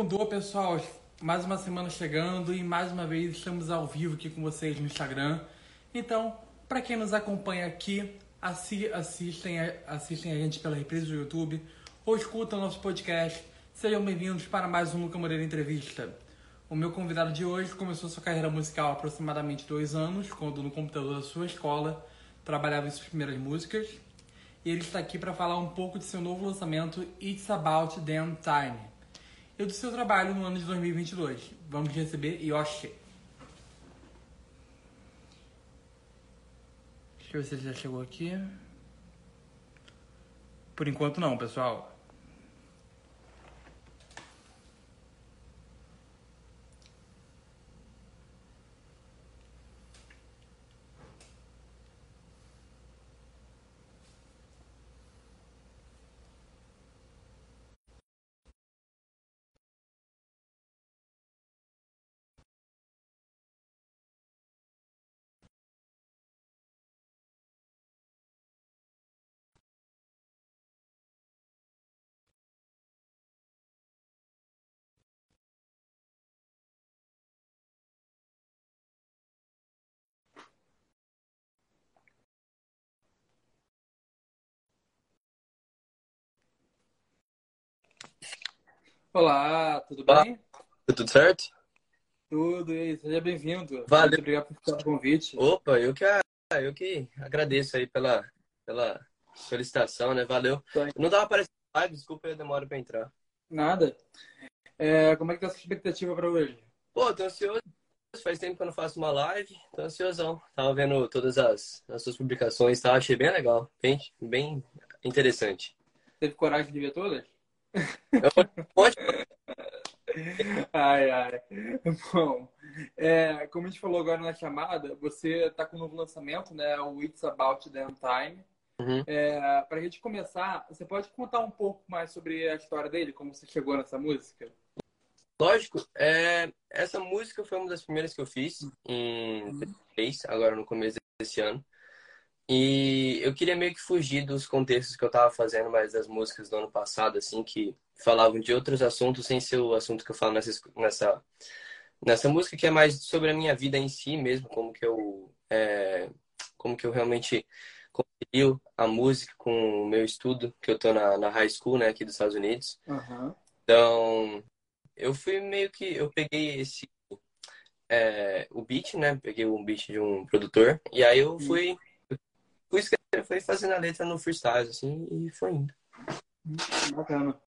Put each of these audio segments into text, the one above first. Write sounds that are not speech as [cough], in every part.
Mudou, pessoal. Mais uma semana chegando e mais uma vez estamos ao vivo aqui com vocês no Instagram. Então, para quem nos acompanha aqui, assi assistem, assistem a gente pela reprise do YouTube ou escutam nosso podcast, sejam bem-vindos para mais um Luca Moreira Entrevista. O meu convidado de hoje começou sua carreira musical há aproximadamente dois anos, quando no computador da sua escola trabalhava em suas primeiras músicas. E ele está aqui para falar um pouco de seu novo lançamento It's About Damn Time e do seu trabalho no ano de 2022. Vamos receber Yoshi. Deixa eu ver se ele já chegou aqui. Por enquanto não, pessoal. Olá, tudo Olá. bem? Tudo certo? Tudo, e aí, seja bem-vindo. Valeu. Muito obrigado por aceitar o convite. Opa, eu que, eu que agradeço aí pela, pela solicitação, né? Valeu. Tá. Não dava aparecendo na live, desculpa a demora pra entrar. Nada. É, como é que tá a sua expectativa para hoje? Pô, tô ansioso. Faz tempo que eu não faço uma live, tô ansiosão. Tava vendo todas as, as suas publicações, tá? Achei bem legal, bem, bem interessante. Teve coragem de ver todas? [laughs] Ai, ai. Bom, é, como a gente falou agora na chamada, você está com um novo lançamento, né? O It's About Damn Time. Uhum. É, para a gente começar, você pode contar um pouco mais sobre a história dele, como você chegou nessa música? Lógico, é, essa música foi uma das primeiras que eu fiz em 2003, agora no começo desse ano. E eu queria meio que fugir dos contextos que eu tava fazendo, mais das músicas do ano passado, assim, que falavam de outros assuntos sem ser o assunto que eu falo nessa, nessa, nessa música, que é mais sobre a minha vida em si mesmo, como que eu, é, como que eu realmente concilio a música com o meu estudo, que eu tô na, na high school, né, aqui dos Estados Unidos. Aham. Então, eu fui meio que. Eu peguei esse. é, o beat, né? Peguei um beat de um produtor. E aí eu fui. Fui escrever, fui fazendo a letra no freestyle, assim, e foi indo. Bacana.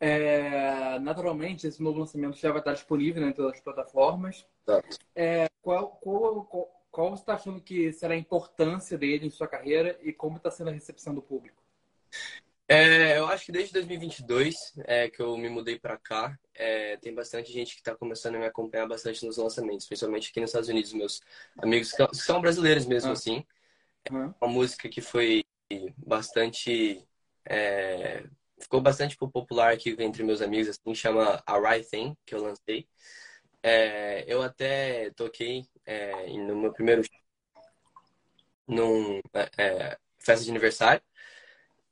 É, naturalmente, esse novo lançamento já vai estar disponível né, em todas as plataformas. Exato. É, qual, qual, qual, qual você está achando que será a importância dele em sua carreira e como está sendo a recepção do público? É, eu acho que desde 2022 é, que eu me mudei pra cá, é, tem bastante gente que tá começando a me acompanhar bastante nos lançamentos, principalmente aqui nos Estados Unidos, meus amigos que são brasileiros mesmo, Ah. assim. Uma música que foi bastante é, ficou bastante popular aqui entre meus amigos assim chama A Right Thing que eu lancei. É, eu até toquei é, no meu primeiro num é, festa de aniversário.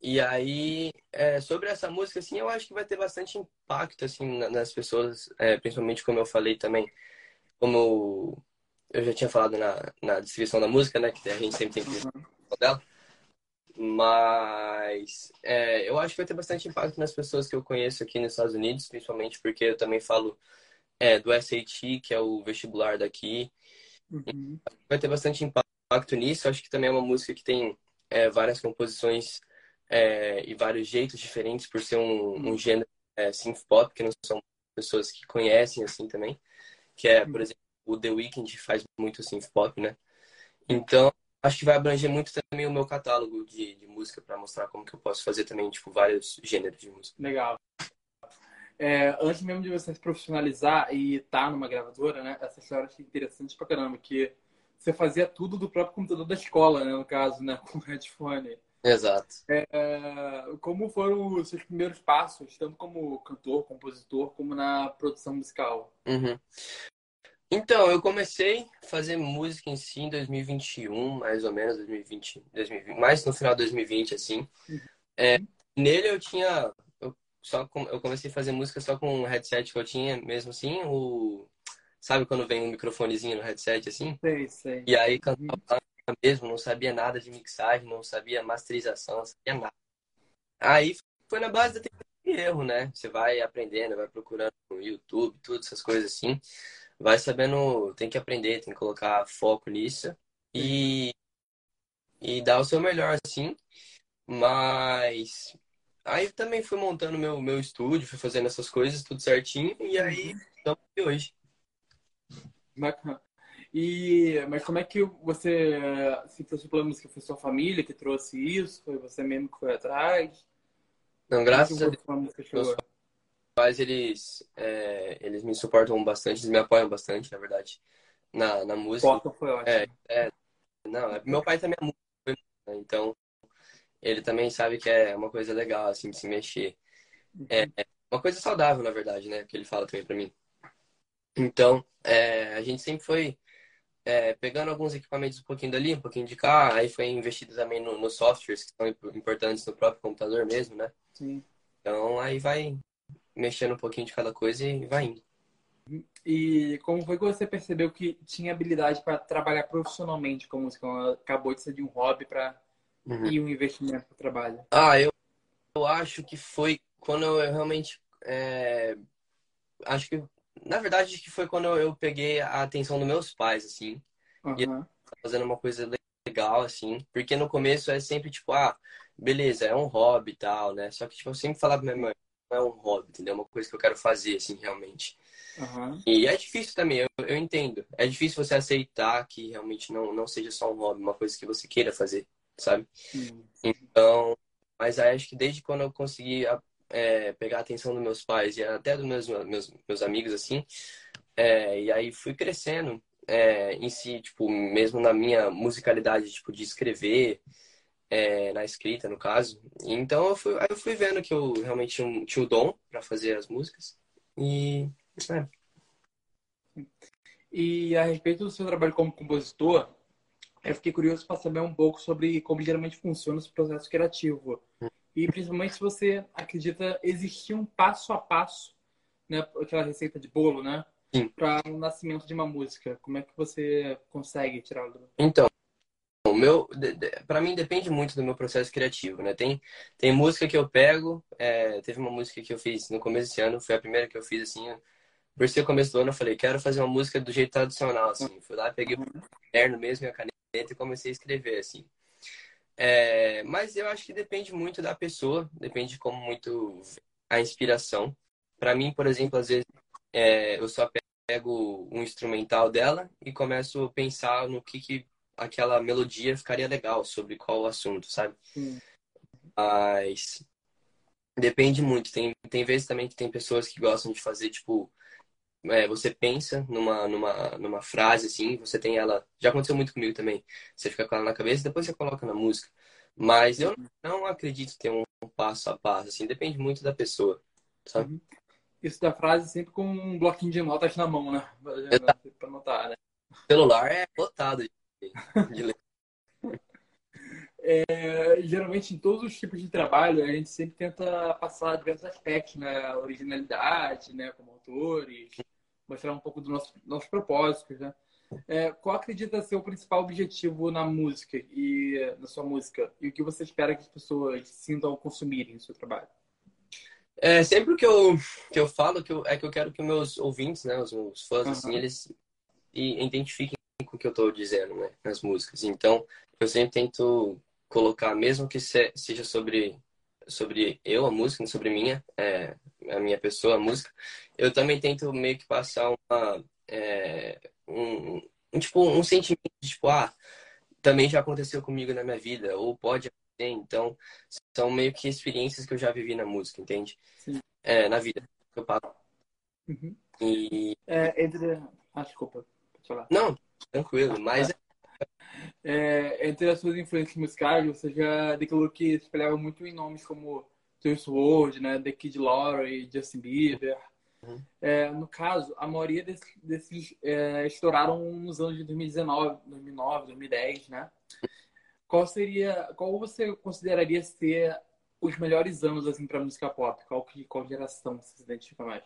E aí é, sobre essa música assim eu acho que vai ter bastante impacto assim na- nas pessoas é, principalmente como eu falei também como eu já tinha falado na, na descrição da música né que a gente sempre tem que dela. Mas é, eu acho que vai ter bastante impacto nas pessoas que eu conheço aqui nos Estados Unidos, principalmente porque eu também falo é, do SAT, que é o vestibular daqui. Uhum. Vai ter bastante impacto nisso. Eu acho que também é uma música que tem é, várias composições é, e vários jeitos diferentes por ser um, um gênero é, synth pop, que não são pessoas que conhecem assim também. Que é, por exemplo, o The Weeknd faz muito synth pop, né? Então, acho que vai abranger muito também o meu catálogo de, de música para mostrar como que eu posso fazer também, tipo, vários gêneros de música. Legal. É, antes mesmo de você se profissionalizar e estar numa gravadora, né? Essa história eu achei interessante pra caramba, que você fazia tudo do próprio computador da escola, né? No caso, né? [laughs] Com headphone. Exato. É, como foram os seus primeiros passos, tanto como cantor, compositor, como na produção musical? Uhum. Então, eu comecei a fazer música em si em 2021, mais ou menos, 2020, 2020, mais no final de 2020, assim. É, nele eu tinha, eu só com, eu comecei a fazer música só com o headset que eu tinha, mesmo assim, o sabe quando vem um microfonezinho no headset assim? Sei, sei. E aí cantava uhum. mesmo, não sabia nada de mixagem, não sabia masterização, não sabia nada. Aí foi na base da tentativa e erro, né? Você vai aprendendo, vai procurando no YouTube, tudo essas coisas assim. Vai sabendo, tem que aprender, tem que colocar foco nisso e e dar o seu melhor assim. Mas aí também fui montando meu, meu estúdio, fui fazendo essas coisas tudo certinho e aí uhum. estamos aqui hoje. Bacana. E, mas como é que você se trouxe pela música? Foi sua família que trouxe isso? Foi você mesmo que foi atrás? Não, graças a Deus. Pais, eles, é, eles me suportam bastante, eles me apoiam bastante, na verdade, na, na música. Porta foi ótimo. É, é, não, é, meu pai também é músico, né? então ele também sabe que é uma coisa legal, assim, de se mexer. É, uhum. é uma coisa saudável, na verdade, né? Que ele fala também para mim. Então, é, a gente sempre foi é, pegando alguns equipamentos um pouquinho dali, um pouquinho de cá, aí foi investido também nos no softwares que são importantes no próprio computador mesmo, né? Sim. Então, aí vai mexendo um pouquinho de cada coisa e vai indo. E como foi que você percebeu que tinha habilidade para trabalhar profissionalmente com música? Acabou de ser de um hobby para uhum. ir um investimento para o trabalho? Ah, eu, eu acho que foi quando eu realmente. É, acho que. Na verdade, que foi quando eu peguei a atenção dos meus pais, assim. Uhum. E fazendo uma coisa legal, assim. Porque no começo é sempre tipo, ah, beleza, é um hobby e tal, né? Só que, tipo, eu sempre falava pra minha mãe, é um hobby, entendeu? É uma coisa que eu quero fazer, assim, realmente. Uhum. E é difícil também, eu, eu entendo. É difícil você aceitar que realmente não, não seja só um hobby, uma coisa que você queira fazer, sabe? Uhum. Então, mas aí acho que desde quando eu consegui é, pegar a atenção dos meus pais e até dos meus, meus, meus amigos, assim, é, e aí fui crescendo é, em si, tipo, mesmo na minha musicalidade, tipo, de escrever, é, na escrita, no caso. Então eu fui, eu fui vendo que eu realmente tinha, um, tinha o dom para fazer as músicas. E. É. E a respeito do seu trabalho como compositor, eu fiquei curioso para saber um pouco sobre como geralmente funciona esse processo criativo. E principalmente se você acredita existir um passo a passo, né, aquela receita de bolo, né? Para o nascimento de uma música. Como é que você consegue tirá-lo? Então, o meu, para mim depende muito do meu processo criativo, né? Tem, tem música que eu pego, é, teve uma música que eu fiz no começo desse ano, foi a primeira que eu fiz assim, por ser o começo do ano, eu falei, quero fazer uma música do jeito tradicional, assim. Fui lá, peguei o caderno mesmo e a caneta e comecei a escrever, assim. É, mas eu acho que depende muito da pessoa, depende de como muito a inspiração. Para mim, por exemplo, às vezes é, eu só pego um instrumental dela e começo a pensar no que, que aquela melodia ficaria legal, sobre qual o assunto, sabe? Sim. Mas depende muito. Tem, tem vezes também que tem pessoas que gostam de fazer, tipo, é, você pensa numa, numa, numa frase, assim, você tem ela. Já aconteceu muito comigo também. Você fica com ela na cabeça depois você coloca na música. Mas eu não acredito ter um passo a passo, assim, depende muito da pessoa, sabe? Uhum. Isso da frase sempre com um bloquinho de notas na mão, né? Pra anotar, né? O celular é lotado de [laughs] é, geralmente em todos os tipos de trabalho a gente sempre tenta passar diversos aspectos, né? originalidade, né? Como autores, mostrar um pouco dos nossos nosso propósitos, né? É, qual acredita ser o principal objetivo na música e na sua música e o que você espera que as pessoas sintam ao consumirem o seu trabalho? É, sempre o que eu, que eu falo que eu, é que eu quero que meus ouvintes, né, os meus fãs, uhum. assim, eles identifiquem com o que eu estou dizendo, né, nas músicas. Então, eu sempre tento colocar, mesmo que seja sobre sobre eu, a música, sobre minha, é, a minha pessoa, a música, eu também tento meio que passar uma, é, um, um, tipo, um sentimento de, tipo, ah, também já aconteceu comigo na minha vida, ou pode acontecer, então, são meio que experiências que eu já vivi na música, entende? É, na vida eu passo. Uhum. E... É, entre... Ah, desculpa. Não, Tranquilo, mas. É, entre as suas influências musicais, você já declarou que se espelhava muito em nomes como Juice WRLD, né, The Kid Laroi, Justin Bieber. Uhum. É, no caso, a maioria desses, desses é, estouraram nos anos de 2019, 2009, 2010, né? Qual seria, qual você consideraria ser os melhores anos assim para música pop? Qual que qual geração você se identifica mais?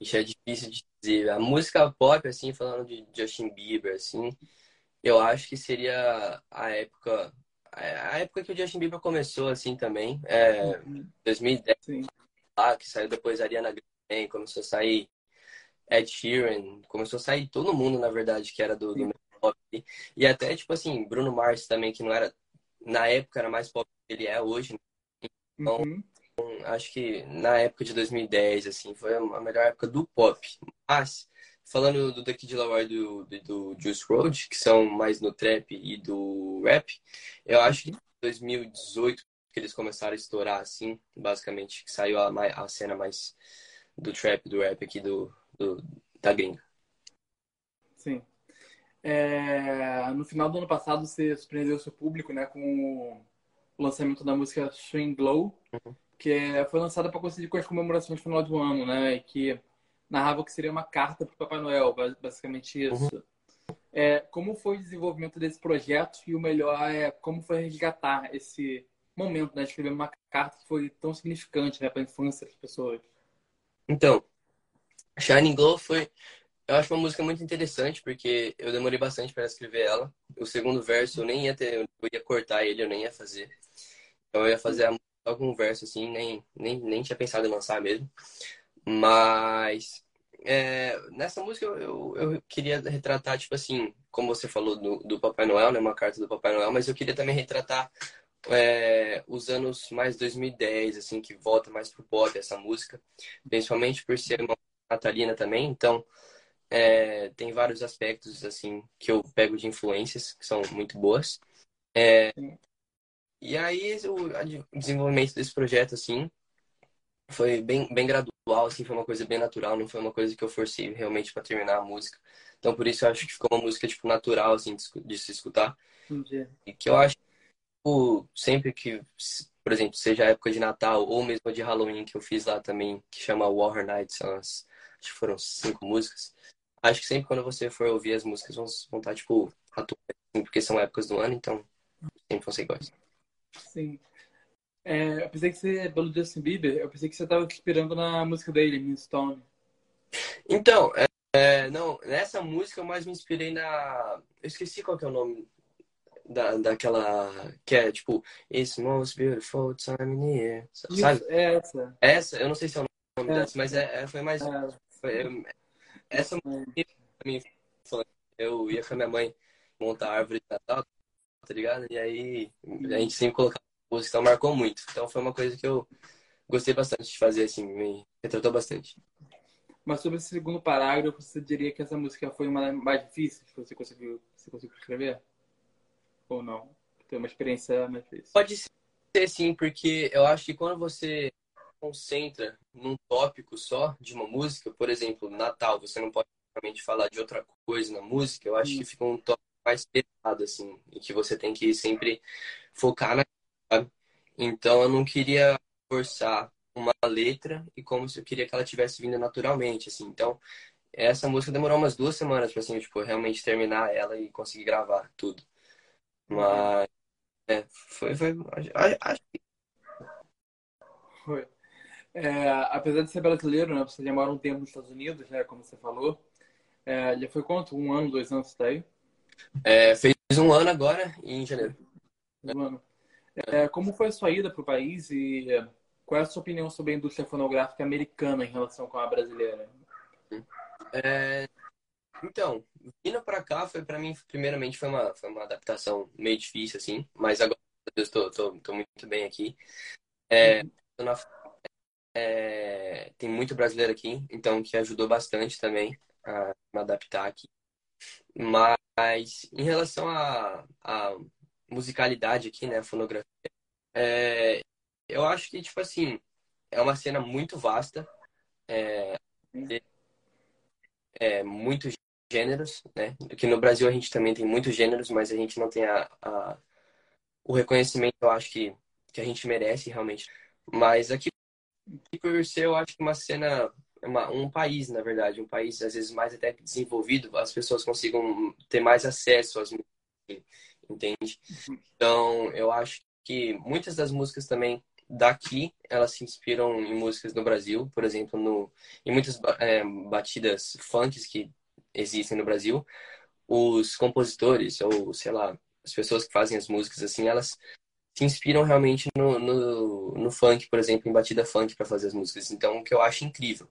Isso é difícil de dizer. A música pop, assim, falando de Justin Bieber, assim, eu acho que seria a época a época que o Justin Bieber começou, assim, também. É, uhum. 2010, Sim. lá, que saiu depois a Ariana Grande, começou a sair Ed Sheeran, começou a sair todo mundo, na verdade, que era do, do pop. E até, tipo assim, Bruno Mars também, que não era, na época era mais pop que ele é hoje. Né? Então, uhum. Acho que na época de 2010, assim, foi a melhor época do pop. Mas, falando do The Kid Laroi do, do, do Juice WRLD, que são mais no trap e do rap, eu acho que 2018 que eles começaram a estourar, assim, basicamente, que saiu a, a cena mais do trap, do rap aqui do, do da gringa. Sim. É, no final do ano passado, você surpreendeu o seu público né, com o lançamento da música Swing Glow, uhum. Que é, foi lançada para coincidir com as comemorações do final do ano, né? E que narrava que seria uma carta para o Papai Noel, basicamente isso. Uhum. É, como foi o desenvolvimento desse projeto e o melhor é como foi resgatar esse momento, né? Escrever uma carta que foi tão significante né, para a infância das pessoas. Então, Shining Glow foi eu acho uma música muito interessante, porque eu demorei bastante para escrever ela. O segundo verso eu nem ia ter, eu ia cortar ele, eu nem ia fazer. Então eu ia fazer a música só com um verso, assim, nem, nem, nem tinha pensado em lançar mesmo. Mas é, nessa música eu, eu, eu, queria retratar, tipo assim, como você falou do, do Papai Noel, né? Uma carta do Papai Noel, mas eu queria também retratar é, os anos mais 2010, assim, que volta mais pro pop essa música, principalmente por ser uma natalina também, então é, tem vários aspectos assim que eu pego de influências que são muito boas. E aí o, desenvolvimento desse projeto assim foi bem, bem gradual, assim, foi uma coisa bem natural, não foi uma coisa que eu forcei realmente para terminar a música. Então por isso eu acho que ficou uma música tipo natural assim de, se escutar. Entendi. E que eu acho que sempre que por exemplo, seja a época de Natal ou mesmo de Halloween que eu fiz lá também, que chama War Night, são as, acho que foram cinco músicas acho que sempre quando você for ouvir as músicas vão, vão estar, tipo, atuais, assim, porque são épocas do ano, então sempre vão ser iguais. Sim. É, eu pensei que você, pelo Justin Bieber, eu pensei que você estava inspirando na música dele, Miss Stone. Então, é, é, não, nessa música eu mais me inspirei na. Eu esqueci qual que é o nome da, daquela. Que é tipo, It's most beautiful time in year. Sabe? É essa. Essa, eu não sei se é o nome é. dessa, mas é, é foi mais. É. Foi, essa música pra mim, eu ia com a minha mãe montar a árvore de Natal, tá ligado? E aí a gente sempre colocava música, então marcou muito. Então foi uma coisa que eu gostei bastante de fazer, assim, me retratou bastante. Mas sobre esse segundo parágrafo, você diria que essa música foi uma mais difícil que você conseguiu, você conseguiu escrever? Ou não? Tem uma experiência mais difícil? Pode ser sim, porque eu acho que quando você concentra num tópico só de uma música, por exemplo, Natal, você não pode realmente falar de outra coisa na música, eu acho que fica um tópico mais pesado, assim, e que você tem que sempre focar na. Sabe? Então eu não queria forçar uma letra e como se eu queria que ela tivesse vindo naturalmente, assim. Então, essa música demorou umas duas semanas para assim, tipo, realmente terminar ela e conseguir gravar tudo. Mas é, foi, foi acho que foi. É, apesar de ser brasileiro, né, você já mora um tempo nos Estados Unidos, né, como você falou. É, já foi quanto? Um ano, dois anos você tá? É, fez um ano agora, em janeiro. Um ano. É, como foi a sua ida para o país e qual é a sua opinião sobre a indústria fonográfica americana em relação com a brasileira? É, então, vindo para cá foi para mim, primeiramente, foi uma, foi uma adaptação meio difícil, assim, mas agora eu estou muito bem aqui. É, tô na é, tem muito brasileiro aqui, então que ajudou bastante também a me adaptar aqui. Mas em relação à, à musicalidade aqui, né, a fonografia, é, eu acho que, tipo assim, é uma cena muito vasta, é, é, muitos gêneros, né? Aqui no Brasil a gente também tem muitos gêneros, mas a gente não tem a, a o reconhecimento, eu acho que, que a gente merece realmente. Mas aqui por ser, eu acho que uma cena, uma, um país, na verdade, um país às vezes mais até desenvolvido, as pessoas consigam ter mais acesso às músicas, entende? Então, eu acho que muitas das músicas também daqui, elas se inspiram em músicas do Brasil, por exemplo, no, em muitas é, batidas funks que existem no Brasil. Os compositores, ou sei lá, as pessoas que fazem as músicas assim, elas se inspiram realmente no, no, no funk, por exemplo, em batida funk para fazer as músicas. Então, o que eu acho incrível.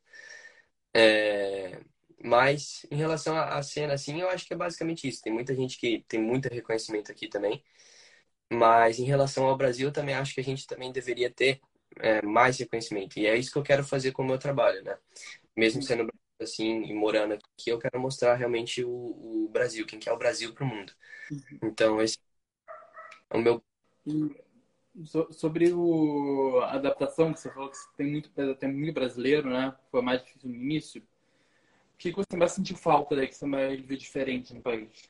É... Mas, em relação à cena, assim, eu acho que é basicamente isso. Tem muita gente que tem muito reconhecimento aqui também. Mas, em relação ao Brasil, eu também acho que a gente também deveria ter é, mais reconhecimento. E é isso que eu quero fazer com o meu trabalho, né? Mesmo sendo assim e morando aqui, eu quero mostrar realmente o, o Brasil, quem que é o Brasil para o mundo. Uhum. Então, esse é o meu sobre o, a adaptação, que você falou que tem muito, tem muito brasileiro, né? Foi mais difícil no início. O que, você mais sentiu falta daí, que você mais viu diferente no país?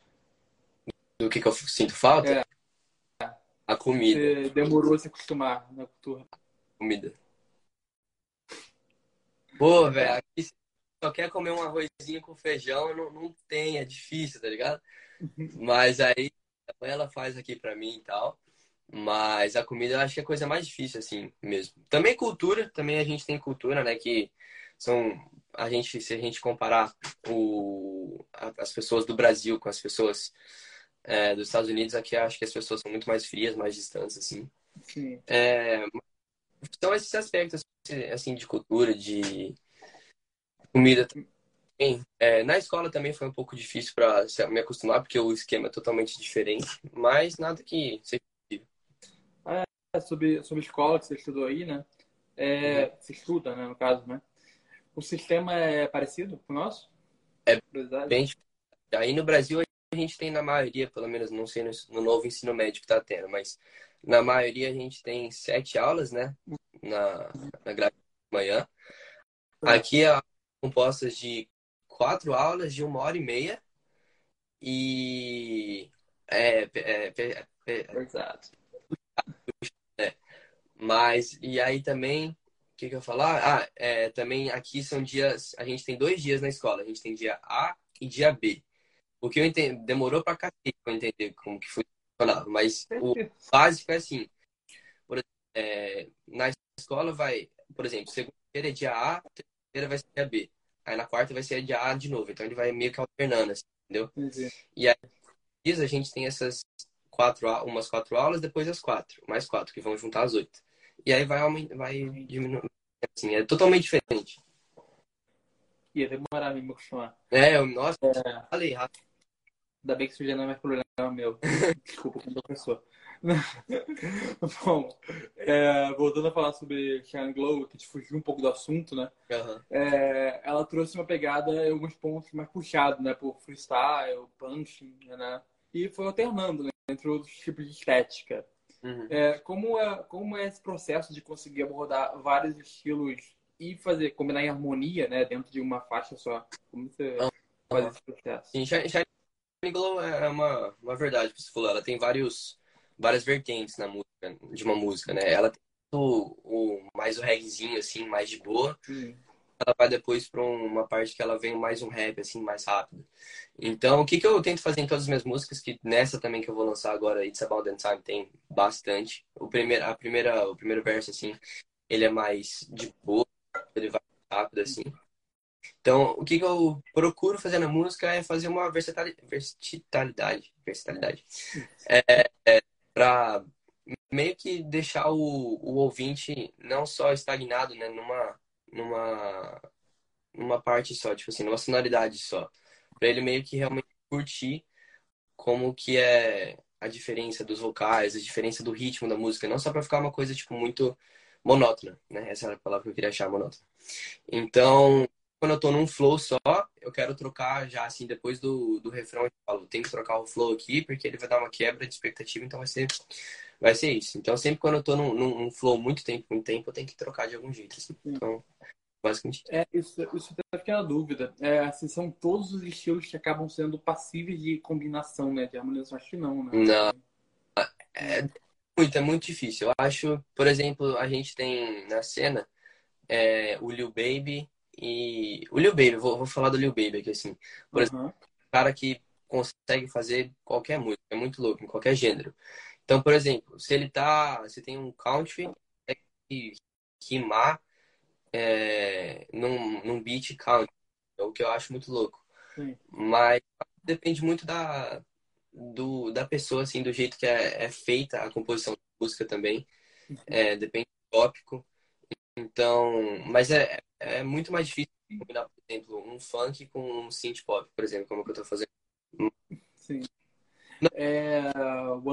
Do que, que eu sinto falta? É. A comida. Você demorou a se acostumar na cultura. Comida. Pô, velho, aqui só quer comer um arrozinho com feijão, não, não tem, é difícil, tá ligado? Uhum. Mas aí ela faz aqui pra mim e tal. Mas a comida eu acho que é a coisa mais difícil, assim, mesmo. Também cultura, também a gente tem cultura, né? Que são. A gente, se a gente comparar o, as pessoas do Brasil com as pessoas é, dos Estados Unidos, aqui eu acho que as pessoas são muito mais frias, mais distantes, assim. Sim. É, são esses aspectos, assim, de cultura, de comida também. É, na escola também foi um pouco difícil para me acostumar, porque o esquema é totalmente diferente, mas nada que seja sobre, sobre escola que você estudou aí, né? É, uhum. Você estuda, né, no caso, né? O sistema é parecido com o nosso? É bem Aí no Brasil a gente tem na maioria, pelo menos não sei no, no novo ensino médio que tá tendo, mas na maioria a gente tem sete aulas, né? Na, na grade de manhã. Tá. Aqui é compostas de quatro aulas de uma hora e meia. E é, é, é, é Exato. Mas, e aí também, o que, que eu ia falar? Ah, é, também aqui são dias, a gente tem dois dias na escola, a gente tem dia A e dia B. O que eu entendi, demorou pra cacete pra entender como que funcionava, mas o básico é assim, por, é, na escola vai, por exemplo, segunda-feira é dia A, terça-feira vai ser dia B. Aí na quarta vai ser dia A de novo, então ele vai meio que alternando, assim, entendeu? Entendi. E aí a gente tem essas quatro, umas quatro aulas, depois as quatro, mais quatro, que vão juntar as oito. E aí vai, vai diminuindo. Assim, é totalmente diferente. Ia demorar mesmo acostumar. É, eu, nossa, é... falei rápido. Ainda bem que isso já não é mais problema meu. [laughs] Desculpa, como professor. [laughs] Bom, é, voltando a falar sobre Shine Glow, que gente fugiu um pouco do assunto, né? Uhum. É, ela trouxe uma pegada em alguns pontos mais puxados, né? Por freestyle, punching, né? E foi alternando, né? Entre outros tipos de estética. Uhum. É, como, é, como é esse processo de conseguir abordar vários estilos e fazer, combinar em harmonia, né, dentro de uma faixa só? Como você uhum. faz esse processo? Sim, Shine Glow é uma, uma verdade que você falou. Ela tem vários, várias vertentes na música, de uma música, né? Ela tem o, o mais o reggaezinho, assim, mais de boa. Uhum ela vai depois para uma parte que ela vem mais um rap, assim, mais rápido. Então, o que, que eu tento fazer em todas as minhas músicas, que nessa também que eu vou lançar agora, It's About the Time, tem bastante. O primeiro, a primeira, o primeiro verso, assim, ele é mais de boa, ele vai rápido, assim. Então, o que, que eu procuro fazer na música é fazer uma versatilidade, versatilidade, é, é para meio que deixar o, o ouvinte não só estagnado, né, numa numa, numa parte só, tipo assim, numa sonoridade só. Pra ele meio que realmente curtir como que é a diferença dos vocais, a diferença do ritmo da música, não só pra ficar uma coisa, tipo, muito monótona, né? Essa era a palavra que eu queria achar, monótona. Então, quando eu tô num flow só, eu quero trocar já, assim, depois do, do refrão, eu falo, tem que trocar o flow aqui, porque ele vai dar uma quebra de expectativa, então vai ser, vai ser isso. Então, sempre quando eu tô num, num flow muito tempo, muito tempo, eu tenho que trocar de algum jeito, assim. Então, basicamente. É, isso, isso até fiquei na dúvida. É, assim, são todos os estilos que acabam sendo passíveis de combinação, né? De harmonização, acho que não, né? Não. É, é muito, é muito difícil. Eu acho, por exemplo, a gente tem na cena é, o Lil Baby e. O Lil Baby, vou, vou falar do Lil Baby aqui, assim. Por uhum. exemplo, cara que consegue fazer qualquer música, é muito louco, em qualquer gênero. Então, por exemplo, se ele tá. Se tem um country, rimar é, num, num beat count, é o que eu acho muito louco. Sim. Mas depende muito da, do, da pessoa, assim, do jeito que é, é feita a composição da música também. Uhum. É, depende do tópico. Então, mas é, é muito mais difícil combinar, por exemplo, um funk com um synth pop, por exemplo, como que eu tô fazendo. Sim. É,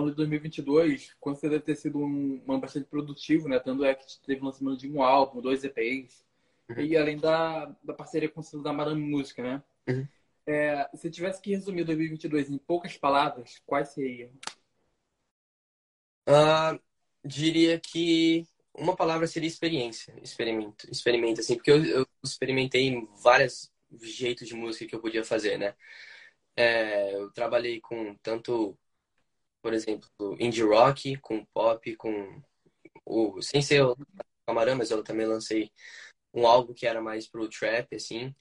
ano de 2022 considera ter sido um, um ano bastante produtivo, né? Tanto é que teve o lançamento de um álbum, dois EPs, uhum. e além da, da parceria com o da Madame Música, né? Uhum. É, se tivesse que resumir 2022 em poucas palavras, quais seriam? Uh, diria que uma palavra seria experiência, experimento, experimento assim, porque eu, eu experimentei vários jeitos de música que eu podia fazer, né? É, eu trabalhei com tanto, por exemplo, indie rock, com pop, com o sem ser o Camarão, mas eu também lancei um álbum que era mais pro trap, assim.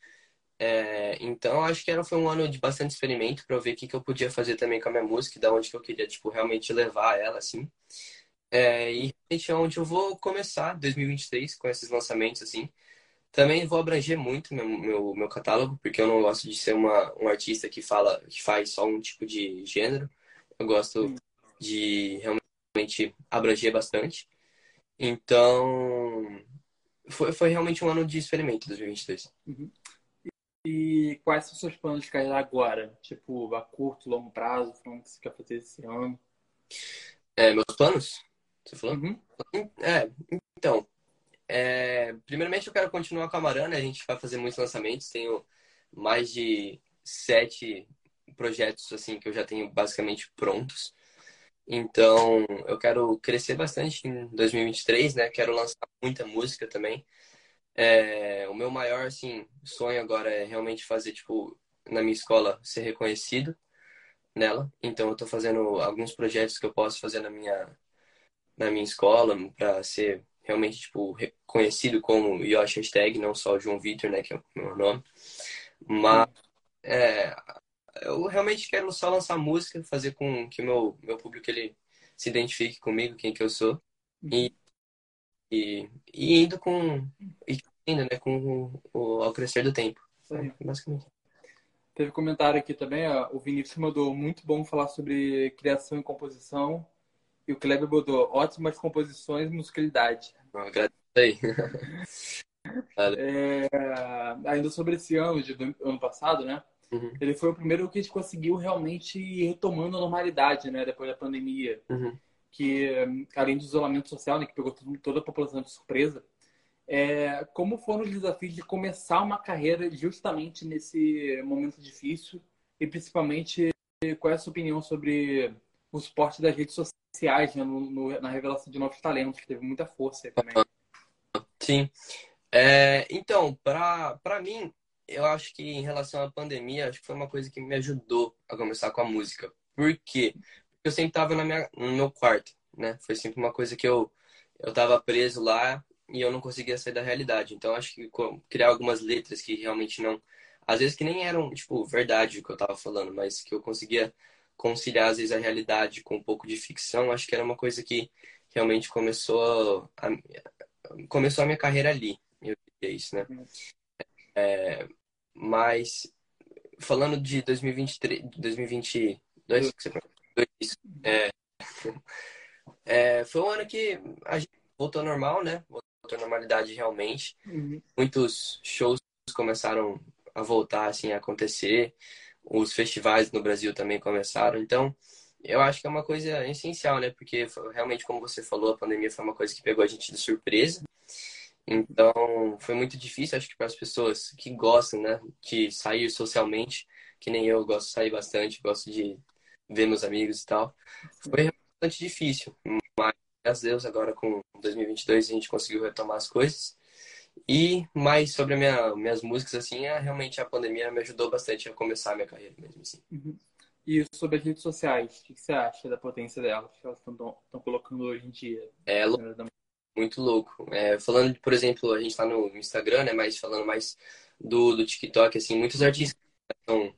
É, então, acho que era, foi um ano de bastante experimento para ver o que, que eu podia fazer também com a minha música, da onde que eu queria, tipo, realmente levar ela, assim. É, e realmente é onde eu vou começar 2023 com esses lançamentos, assim. Também vou abranger muito meu, meu, meu catálogo, porque eu não gosto de ser uma, um artista que fala, que faz só um tipo de gênero. Eu gosto Sim. de realmente abranger bastante. Então, foi, foi realmente um ano de experimento, 2022. Uhum. E quais são os seus planos de carreira agora? Tipo, a curto, longo prazo, o que você quer fazer esse ano? É, meus planos? Você falou? Uhum. É, então. É, primeiramente eu quero continuar com a Marana, a gente vai fazer muitos lançamentos, tenho mais de sete projetos assim que eu já tenho basicamente prontos. Então, eu quero crescer bastante em 2023, né? Quero lançar muita música também. É, o meu maior assim sonho agora é realmente fazer tipo na minha escola ser reconhecido nela. Então eu estou fazendo alguns projetos que eu posso fazer na minha na minha escola para ser realmente tipo reconhecido como Yoshi Hashtag, não só João Vitor, né, que é o meu nome. Mas é, eu realmente quero só lançar música, fazer com que o meu meu público ele se identifique comigo, quem que eu sou. E e, e indo com. E indo, né? Com o, ao crescer do tempo. Basicamente. Teve comentário aqui também, ó, o Vinícius mandou muito bom falar sobre criação e composição. E o Kleber mandou ótimas composições e musicalidade. Agradeço aí. [laughs] é, ainda sobre esse ano, de, do ano passado, né? Uhum. Ele foi o primeiro que a gente conseguiu realmente ir retomando a normalidade, né? Depois da pandemia. Uhum que além do isolamento social, né, que pegou toda a população de surpresa, é, como foram os desafios de começar uma carreira justamente nesse momento difícil e principalmente qual é a sua opinião sobre o suporte das redes sociais né, no, no, na revelação de novos talentos, que teve muita força também. Sim. É, então, para mim, eu acho que em relação à pandemia, acho que foi uma coisa que me ajudou a começar com a música. Por quê? eu sempre estava no meu quarto, né? Foi sempre uma coisa que eu eu estava preso lá e eu não conseguia sair da realidade. Então acho que criar algumas letras que realmente não, às vezes que nem eram tipo verdade o que eu estava falando, mas que eu conseguia conciliar às vezes a realidade com um pouco de ficção, acho que era uma coisa que realmente começou a, começou a minha carreira ali. Eu diria isso, né? É, mas falando de 2023, 2022 que você isso. É, [laughs] é, foi um ano que a gente voltou ao normal, né? Voltou à normalidade realmente. Uhum. Muitos shows começaram a voltar assim a acontecer. Os festivais no Brasil também começaram. Então, eu acho que é uma coisa essencial, né? Porque realmente, como você falou, a pandemia foi uma coisa que pegou a gente de surpresa. Então, foi muito difícil, acho que para as pessoas que gostam, né, de sair socialmente, que nem eu gosto de sair bastante, gosto de ver meus amigos e tal. Foi bastante difícil, mas graças a Deus agora com 2022 a gente conseguiu retomar as coisas. E mais sobre a minha, minhas músicas, assim, é, realmente a pandemia me ajudou bastante a começar a minha carreira mesmo, assim. Uhum. E sobre as redes sociais, o que você acha da potência delas que elas estão colocando hoje em dia? É muito louco. É, falando, por exemplo, a gente está no Instagram, né, mas falando mais do, do TikTok, assim, muitos artistas estão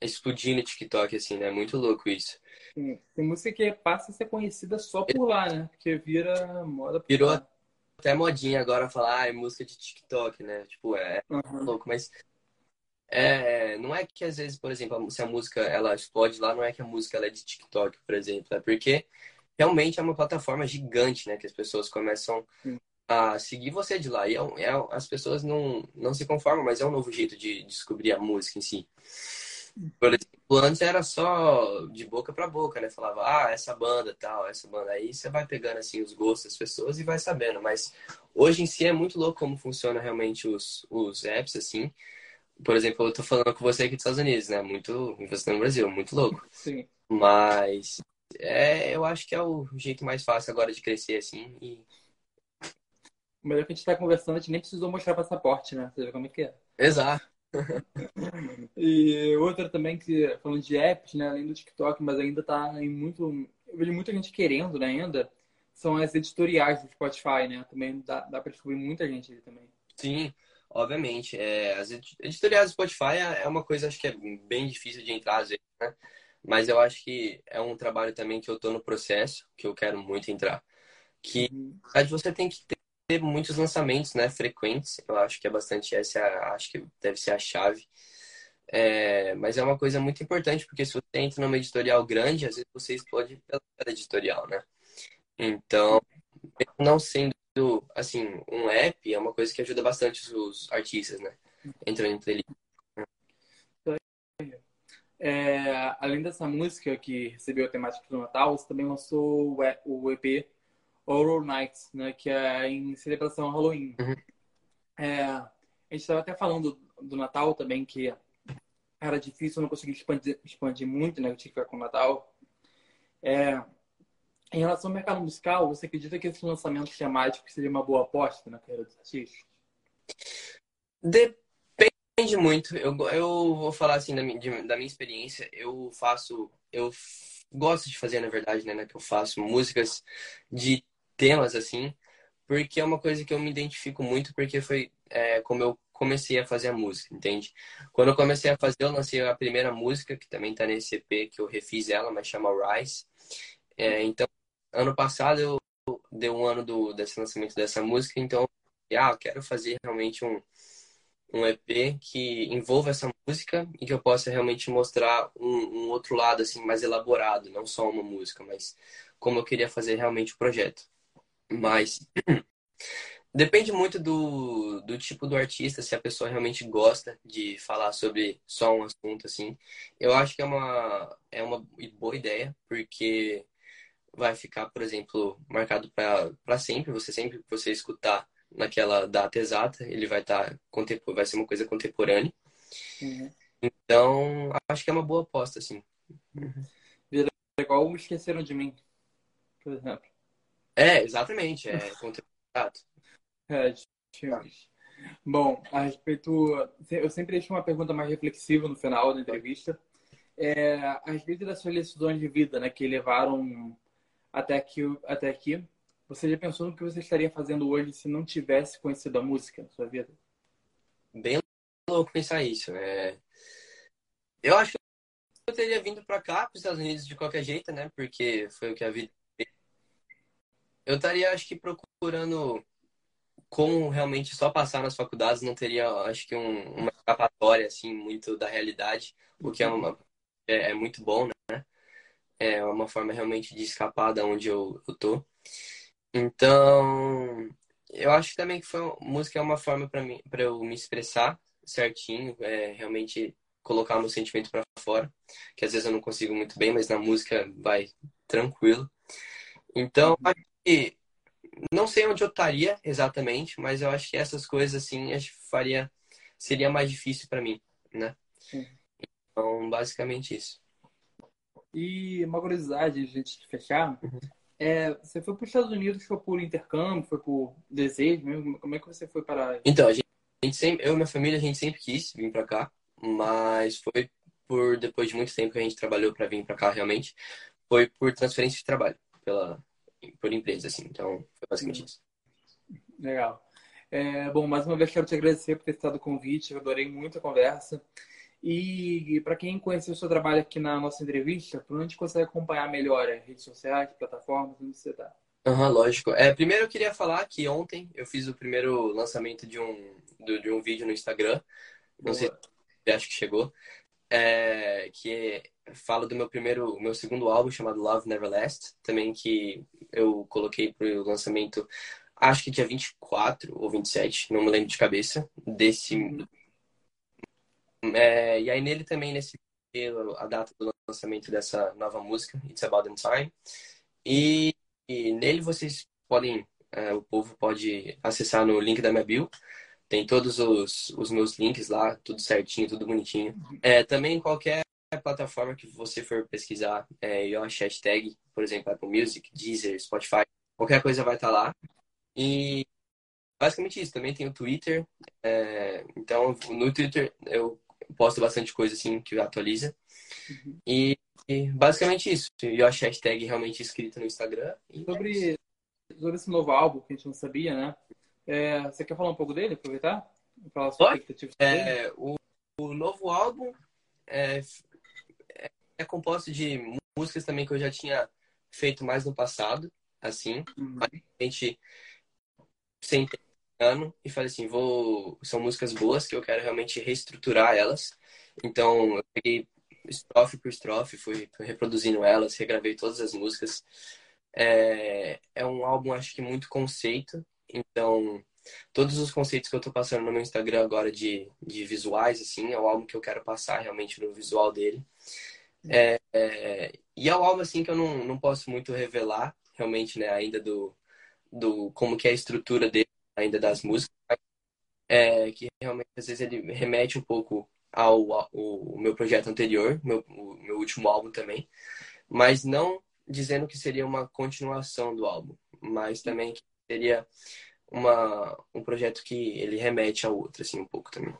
explodir no TikTok, assim, né? Muito louco isso. Sim. Tem música que passa a ser conhecida só por lá, né? Porque vira moda por Virou lá. até modinha agora falar, ah, é música de TikTok, né? Tipo, é Uhum. louco, mas é, não é que às vezes, por exemplo, se a música ela explode lá, não é que a música ela é de TikTok, por exemplo, é porque realmente é uma plataforma gigante, né? Que as pessoas começam Sim. a seguir você de lá. E é, é as pessoas não, não se conformam, mas é um novo jeito de descobrir a música em si. Por exemplo, antes era só de boca para boca, né? Falava, ah, essa banda, tal, essa banda. Aí você vai pegando, assim, os gostos das pessoas e vai sabendo. Mas hoje em si é muito louco como funciona realmente os, os apps, assim. Por exemplo, eu tô falando com você aqui dos Estados Unidos, né? Muito, você tá no Brasil, muito louco. Sim. Mas é, eu acho que é o jeito mais fácil agora de crescer, assim. E... O melhor que a gente tá conversando, a gente nem precisou mostrar passaporte, né? Você vê como é que é. Exato. [laughs] E outra também que, falando de apps, né? Além do TikTok, mas ainda tá em muito. Eu vejo muita gente querendo, né, ainda, são as editoriais do Spotify, né? Também dá, dá pra descobrir muita gente ali também. Sim, obviamente. É, as edi- editoriais do Spotify é é uma coisa, acho que é bem difícil de entrar às vezes, né? Mas eu acho que é um trabalho também que eu tô no processo, que eu quero muito entrar. Que, Uhum. na verdade, você tem que ter muitos lançamentos, né? Frequentes. Eu acho que é bastante essa, acho que deve ser a chave. É, mas é uma coisa muito importante, porque se você entra numa editorial grande, às vezes você explode pela editorial, né? Então, não sendo, assim, um app, é uma coisa que ajuda bastante os, os artistas, né? Entrando em playlist. É, além dessa música que recebeu a temática do Natal, você também lançou o EP Horror Nights, né? Que é em celebração ao Halloween. Uhum. É, a gente estava até falando do Natal também, que era difícil, eu não consegui expandir, expandir muito, né? Eu tinha que ficar com o Natal. É, em relação ao mercado musical, você acredita que esse lançamento temático seria uma boa aposta na carreira dos artistas? Depende muito. Eu, eu vou falar assim da minha, de- da minha experiência. Eu faço, eu gosto de fazer, na verdade, né, né, que eu faço músicas de temas assim, porque é uma coisa que eu me identifico muito, porque foi é, como eu comecei a fazer a música, entende? Quando eu comecei a fazer, eu lancei a primeira música, que também tá nesse EP, que eu refiz ela, mas chama Rise. É, então, ano passado eu deu um ano do, desse lançamento dessa música, então, ah, quero fazer realmente um um EP que envolva essa música e que eu possa realmente mostrar um, um outro lado assim mais elaborado, não só uma música, mas como eu queria fazer realmente o projeto. Mas [clears throat] depende muito do, do tipo do artista, se a pessoa realmente gosta de falar sobre só um assunto assim. Eu acho que é uma é uma boa ideia, porque vai ficar, por exemplo, marcado para sempre, você sempre que você escutar naquela data exata, ele vai estar vai ser uma coisa contemporânea. Uhum. Então, acho que é uma boa aposta, assim. É igual Esqueceram de Mim, por exemplo. É, exatamente, é [laughs] contemporâneo. É. Bom, a respeito. Eu sempre deixo uma pergunta mais reflexiva no final da entrevista. É, a respeito das suas decisões de vida, né, que levaram até aqui, até aqui. Você já pensou no que você estaria fazendo hoje se não tivesse conhecido a música na sua vida? Bem louco pensar isso. É... Eu acho que eu teria vindo para cá, para os Estados Unidos, de qualquer jeito, né? Porque foi o que a vida. Eu estaria, acho que, procurando como realmente só passar nas faculdades não teria, acho que, um, uma escapatória, assim, muito da realidade, o que é, uma, é, é muito bom, né? É uma forma realmente de escapar da onde eu, eu tô. Então, eu acho também que foi música é uma forma para mim, para eu me expressar certinho, é, realmente colocar meu sentimento para fora, que às vezes eu não consigo muito bem, mas na música vai tranquilo. Então, acho que não sei onde eu estaria exatamente, mas eu acho que essas coisas assim, acho que faria seria mais difícil para mim, né? Sim. Então, basicamente isso. E uma curiosidade, gente de fechar, é, você foi para os Estados Unidos, foi por intercâmbio, foi por desejo mesmo? Como é que você foi para. Então, a gente, a gente sempre, eu e minha família, a gente sempre quis vir para cá, mas foi por depois de muito tempo que a gente trabalhou para vir para cá realmente, foi por transferência de trabalho pela por empresa assim. Então, foi basicamente isso. Legal. É, bom, mais uma vez quero te agradecer por ter estado o convite, eu adorei muito a conversa. E para quem conheceu o seu trabalho aqui na nossa entrevista, por onde consegue acompanhar melhor? É, redes sociais, plataformas, onde você está? Aham, lógico. É, primeiro eu queria falar que ontem eu fiz o primeiro lançamento de um, do- de um vídeo no Instagram. Não sei Boa. se acho que chegou. É, que fala do meu primeiro, meu segundo álbum chamado Love Never Lasts, também que eu coloquei pro lançamento, acho que dia 24 ou 27, não me lembro de cabeça, desse. Uhum. É, e aí nele também, nesse a data do lançamento dessa nova música, It's About Them Time. E, e nele vocês podem, é, o povo pode acessar no link da minha bio. Tem todos os, os meus links lá, tudo certinho, tudo bonitinho. É, também qualquer plataforma que você for pesquisar, é, eu acho hashtag, por exemplo, Apple Music, Deezer, Spotify, qualquer coisa vai estar lá. E basicamente isso. Também tem o Twitter. é, então, no Twitter eu posto bastante coisa assim que atualiza. Uhum. E, e basicamente isso. Eu acho hashtag realmente escrita no Instagram. E Sobre, sobre esse novo álbum que a gente não sabia, né? É, você quer falar um pouco dele, aproveitar? Falar sobre? É, o, o novo álbum é, é, é composto de músicas também que eu já tinha feito mais no passado, assim, Uhum. a gente sentei esse e falei assim, vou, são músicas boas que eu quero realmente reestruturar elas. Então, eu peguei estrofe por estrofe, fui reproduzindo elas, regravei todas as músicas. É, é um álbum, acho que muito conceito, então todos os conceitos que eu tô passando no meu Instagram agora de, de visuais, assim, é o álbum que eu quero passar realmente no visual dele. É, é, e é um álbum, assim, que eu não, não posso muito revelar, realmente, né, ainda do, do como que é a estrutura dele, ainda das músicas, é, que realmente, às vezes, ele remete um pouco ao, ao, o meu projeto anterior, meu, o meu último álbum também, mas não dizendo que seria uma continuação do álbum, mas também que seria uma, um projeto que ele remete ao outro, assim, um pouco também.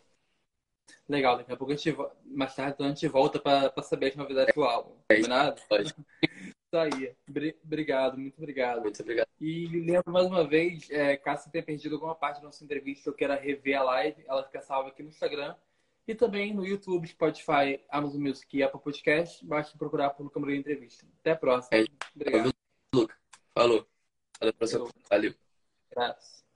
Legal, daqui a pouco a gente, mais tarde então a gente volta para saber as novidades do álbum. Combinado? Lógico. [laughs] Isso aí. Bri- Obrigado, muito obrigado. Muito obrigado. E lembro mais uma vez, é, caso você tenha perdido alguma parte da nossa entrevista ou queira rever a live, ela fica salva aqui no Instagram e também no YouTube, Spotify, Amazon Music e Apple Podcast. Basta procurar por Luca Moreira Entrevista. Até a próxima. É. Obrigado. Luca. Falou. Pra você. Falou. Valeu. Abraço.